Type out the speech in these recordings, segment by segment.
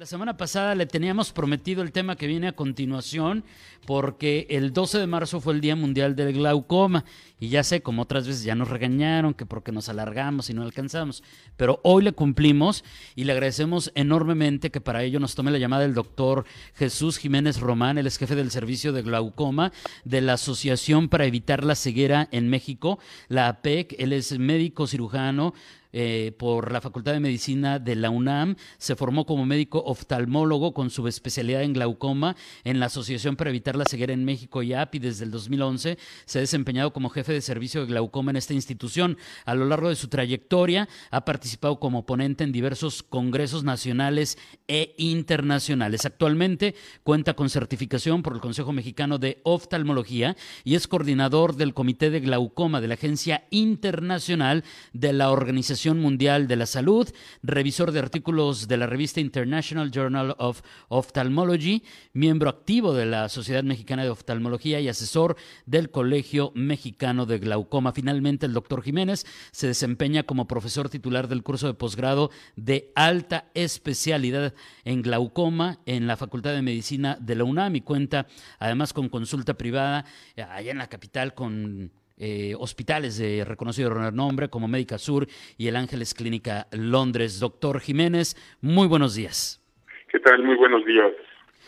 La semana pasada le teníamos prometido el tema que viene a continuación porque el 12 de marzo fue el Día Mundial del Glaucoma y ya sé, como otras veces ya nos regañaron que porque nos alargamos y no alcanzamos, pero hoy le cumplimos y le agradecemos enormemente que para ello nos tome la llamada el doctor Jesús Jiménez Román, el es jefe del servicio de glaucoma de la Asociación para Evitar la Ceguera en México, la APEC, él es médico cirujano, eh, por la Facultad de Medicina de la UNAM. Se formó como médico oftalmólogo con su especialidad en glaucoma en la Asociación para Evitar la Ceguera en México y API desde el 2011. Se ha desempeñado como jefe de servicio de glaucoma en esta institución. A lo largo de su trayectoria ha participado como ponente en diversos congresos nacionales e internacionales. Actualmente cuenta con certificación por el Consejo Mexicano de Oftalmología y es coordinador del Comité de Glaucoma de la Agencia Internacional de la Organización Mundial de la Salud, revisor de artículos de la revista International Journal of Ophthalmology, miembro activo de la Sociedad Mexicana de Oftalmología y asesor del Colegio Mexicano de Glaucoma. Finalmente, el doctor Jiménez se desempeña como profesor titular del curso de posgrado de alta especialidad en glaucoma en la Facultad de Medicina de la UNAM y cuenta además con consulta privada eh, allá en la capital con eh, hospitales de reconocido renombre como Médica Sur y el Ángeles Clínica Londres. Doctor Jiménez, muy buenos días. ¿Qué tal? Muy buenos días.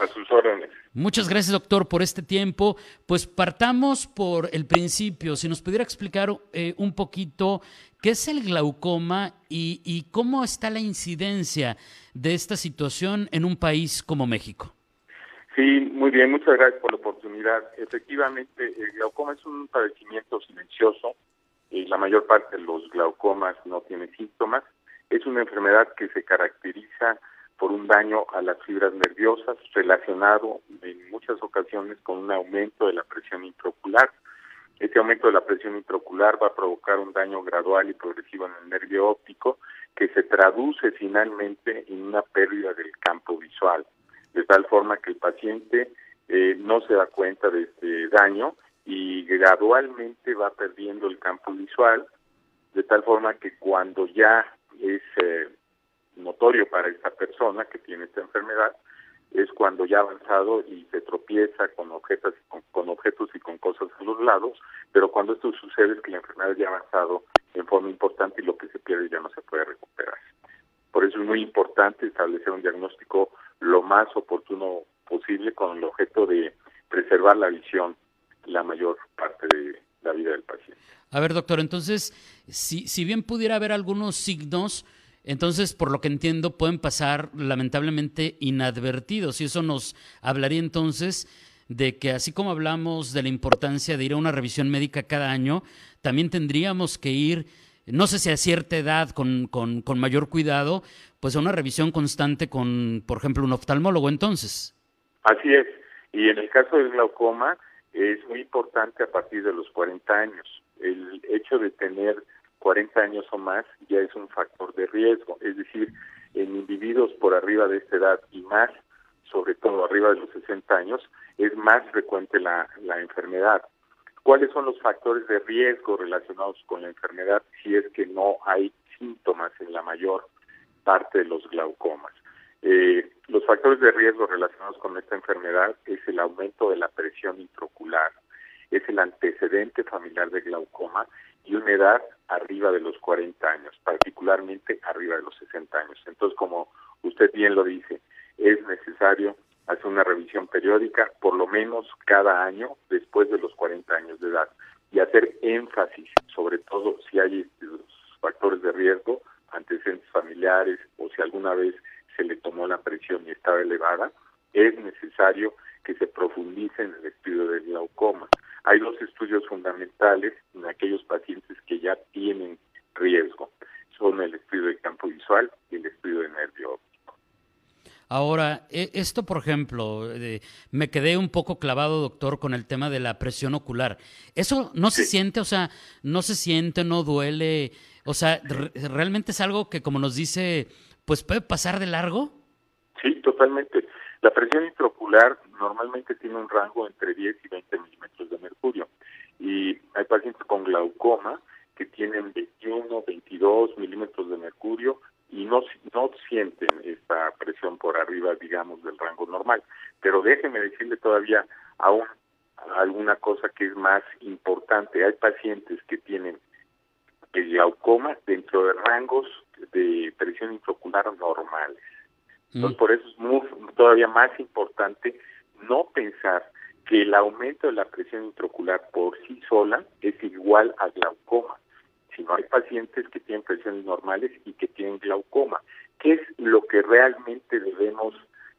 A sus órdenes. Muchas gracias, doctor, por este tiempo. Pues partamos por el principio. Si nos pudiera explicar eh, un poquito qué es el glaucoma y, y cómo está la incidencia de esta situación en un país como México. Sí, muy bien, muchas gracias por la oportunidad. Efectivamente, el glaucoma es un padecimiento silencioso. y la mayor parte de los glaucomas no tiene síntomas. Es una enfermedad que se caracteriza por un daño a las fibras nerviosas relacionado en muchas ocasiones con un aumento de la presión intraocular. Este aumento de la presión intraocular va a provocar un daño gradual y progresivo en el nervio óptico que se traduce finalmente en una pérdida del campo visual de tal forma que el paciente eh, no se da cuenta de este daño y gradualmente va perdiendo el campo visual, de tal forma que cuando ya es eh, notorio para esta persona que tiene esta enfermedad, es cuando ya ha avanzado y se tropieza con objetos, con, con, objetos y con cosas a los lados, pero cuando esto sucede es que la enfermedad ya ha avanzado en forma importante y lo que se pierde ya no se puede recuperar. Por eso es muy importante establecer un diagnóstico lo más oportuno posible con el objeto de preservar la visión la mayor parte de la vida del paciente. A ver, doctor, entonces, si, si bien pudiera haber algunos signos, entonces, por lo que entiendo, pueden pasar lamentablemente inadvertidos y eso nos hablaría entonces de que así como hablamos de la importancia de ir a una revisión médica cada año, también tendríamos que ir no sé si a cierta edad, con, con, con, mayor cuidado, pues a una revisión constante con, por ejemplo, un oftalmólogo entonces. Así es. Y en el caso del glaucoma es muy importante a partir de los 40 años. El hecho de tener 40 años o más ya es un factor de riesgo. Es decir, en individuos por arriba de esta edad y más, sobre todo arriba de los 60 años, es más frecuente la, la enfermedad cuáles son los factores de riesgo relacionados con la enfermedad si es que no hay síntomas en la mayor parte de los glaucomas. Eh, los factores de riesgo relacionados con esta enfermedad es el aumento de la presión intraocular, es el antecedente familiar de glaucoma y una edad arriba de los 40 años, particularmente arriba de los 60 años. Entonces, como usted bien lo dice, es necesario hacer una revisión periódica, por lo menos cada año después de los 40 años de edad, y hacer énfasis, sobre todo si hay los factores de riesgo, antecedentes familiares o si alguna vez se le tomó la presión y estaba elevada, es necesario que se profundice en el estudio del glaucoma. Hay dos estudios fundamentales en aquellos pacientes que ya tienen riesgo. Son el estudio de campo visual y el estudio de nervio óptico. Ahora, e, esto, por ejemplo, me quedé un poco clavado, doctor, con el tema de la presión ocular. ¿Eso no se siente? O sea, no se siente, no duele. O sea, ¿realmente es algo que, como nos dice, pues puede pasar de largo? Sí, totalmente. La presión intraocular normalmente tiene un rango entre 10 y 20 milímetros de mercurio y hay pacientes con glaucoma que tienen 21, 22 milímetros de mercurio y no, no sienten esta presión por arriba, digamos, del rango normal. Pero déjeme decirle todavía aún alguna cosa que es más importante. Hay pacientes que tienen el glaucoma dentro de rangos de presión intraocular normales. Entonces, mm. por eso es muy, todavía más importante no pensar que el aumento de la presión intraocular por sí sola es igual a glaucoma, sino hay pacientes que tienen presiones normales y que tienen glaucoma. ¿Qué es lo que realmente debemos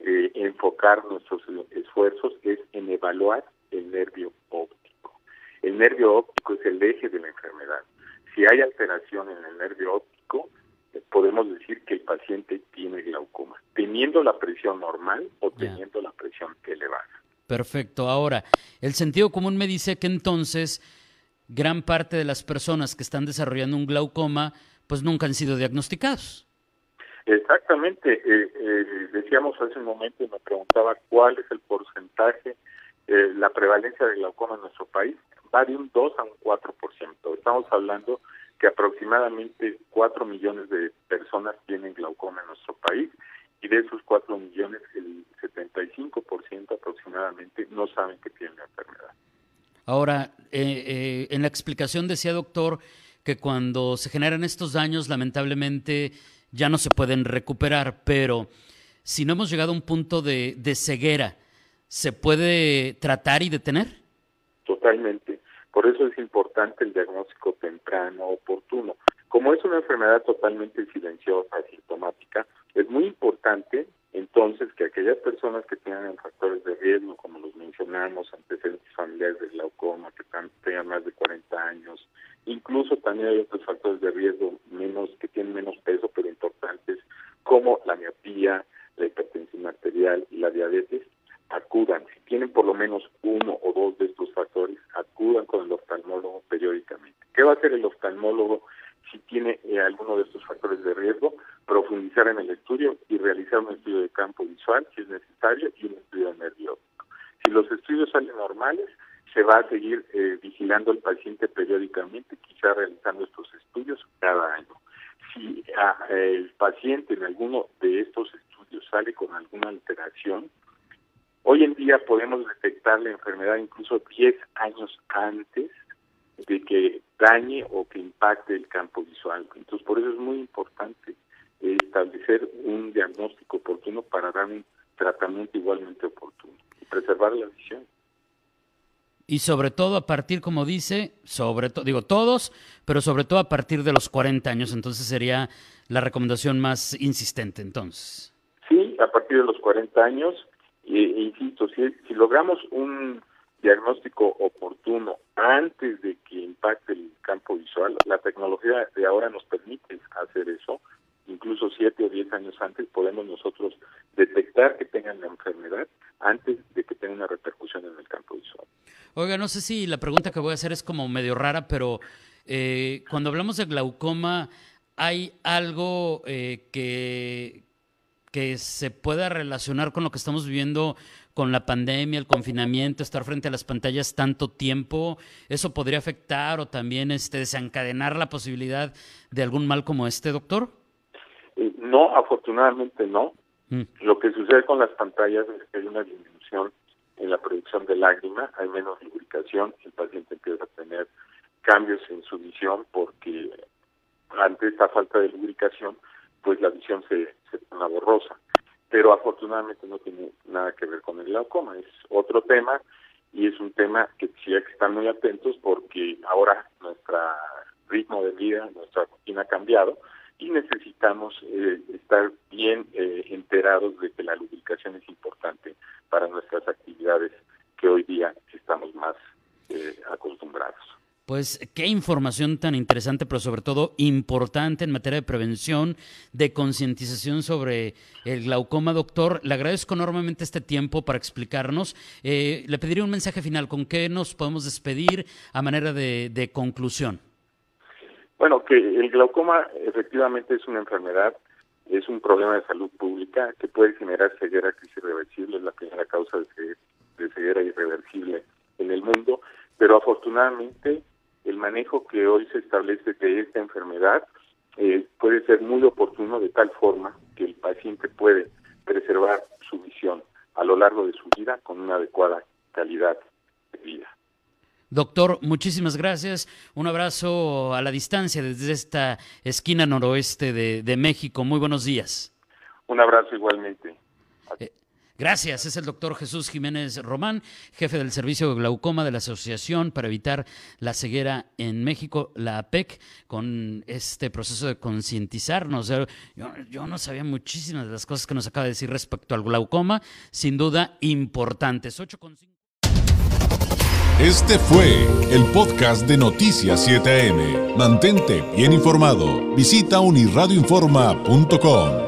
eh, enfocar nuestros esfuerzos? Es en evaluar el nervio óptico. El nervio óptico es el eje de la enfermedad. Si hay alteración en el nervio óptico, podemos decir que el paciente tiene glaucoma, teniendo la presión normal o teniendo la presión elevada. Perfecto. Ahora, el sentido común me dice que entonces gran parte de las personas que están desarrollando un glaucoma, pues nunca han sido diagnosticados. Exactamente. Eh, eh, decíamos hace un momento, me preguntaba cuál es el porcentaje, eh, la prevalencia de glaucoma en nuestro país. Va de un 2 a un 4%. Estamos hablando que aproximadamente 4 millones de personas tienen glaucoma en nuestro país y de esos 4 millones el 75% aproximadamente no saben que tienen la enfermedad. Ahora, eh, eh, en la explicación decía doctor que cuando se generan estos daños lamentablemente ya no se pueden recuperar, pero si no hemos llegado a un punto de, de ceguera, ¿se puede tratar y detener? Totalmente. Por eso es importante el diagnóstico temprano, oportuno. Como es una enfermedad totalmente silenciosa, asintomática, es muy importante entonces que aquellas personas que tengan factores de riesgo, como los mencionamos, antecedentes familiares de glaucoma, que tengan más de 40 años, incluso también hay otros factores de riesgo menos que tienen menos peso pero importantes, como la miopía, la hipertensión arterial y la diabetes, acudan. Si tienen por lo menos uno o dos de estos factores, con el oftalmólogo periódicamente. ¿Qué va a hacer el oftalmólogo si tiene eh, alguno de estos factores de riesgo? Profundizar en el estudio y realizar un estudio de campo visual si es necesario y un estudio nervio Si los estudios salen normales, se va a seguir eh, vigilando al paciente periódicamente, quizá realizando estos estudios cada año. Si ah, el paciente en alguno de estos estudios sale con alguna alteración, Hoy en día podemos detectar la enfermedad incluso 10 años antes de que dañe o que impacte el campo visual. Entonces, por eso es muy importante establecer un diagnóstico oportuno para dar un tratamiento igualmente oportuno y preservar la visión. Y sobre todo a partir, como dice, sobre todo, digo todos, pero sobre todo a partir de los 40 años, entonces sería la recomendación más insistente entonces. Sí, a partir de los 40 años e, insisto, si, si logramos un diagnóstico oportuno antes de que impacte el campo visual, la tecnología de ahora nos permite hacer eso, incluso siete o diez años antes podemos nosotros detectar que tengan la enfermedad antes de que tenga una repercusión en el campo visual. Oiga, no sé si la pregunta que voy a hacer es como medio rara, pero eh, cuando hablamos de glaucoma, ¿hay algo eh, que, que se pueda relacionar con lo que estamos viviendo con la pandemia, el confinamiento, estar frente a las pantallas tanto tiempo, eso podría afectar o también este desencadenar la posibilidad de algún mal como este, doctor? No, afortunadamente no. Mm. Lo que sucede con las pantallas es que hay una disminución en la producción de lágrima, hay menos lubricación, el paciente empieza a tener cambios en su visión porque ante esta falta de lubricación pues la visión se, borrosa. Pero afortunadamente no tiene nada que ver con el glaucoma, es otro tema y es un tema que sí hay que estar muy atentos porque ahora nuestro ritmo de vida, nuestra rutina ha cambiado y necesitamos eh, estar bien eh, enterados de que la lubricación es importante para nuestras actividades que hoy día estamos más eh, acostumbrados. Pues qué información tan interesante, pero sobre todo importante en materia de prevención, de concientización sobre el glaucoma, doctor. Le agradezco enormemente este tiempo para explicarnos. Eh, le pediría un mensaje final. ¿Con qué nos podemos despedir a manera de, de conclusión? Bueno, que el glaucoma efectivamente es una enfermedad es un problema de salud pública que puede generar ceguera que es irreversible, es la primera causa de ceguera, de ceguera irreversible en el mundo, pero afortunadamente manejo que hoy se establece de esta enfermedad eh, puede ser muy oportuno de tal forma que el paciente puede preservar su visión a lo largo de su vida con una adecuada calidad de vida. Doctor, muchísimas gracias. Un abrazo a la distancia desde esta esquina noroeste de, México. Muy buenos días. Un abrazo igualmente. Eh, gracias. Es el doctor Jesús Jiménez Román, jefe del Servicio de Glaucoma de la Asociación para Evitar la Ceguera en México, la APEC, con este proceso de concientizarnos. Yo, yo, no sabía muchísimas de las cosas que nos acaba de decir respecto al glaucoma, sin duda importantes. 8.5. Este fue el podcast de Noticias 7am. Mantente bien informado. Visita unirradioinforma.com.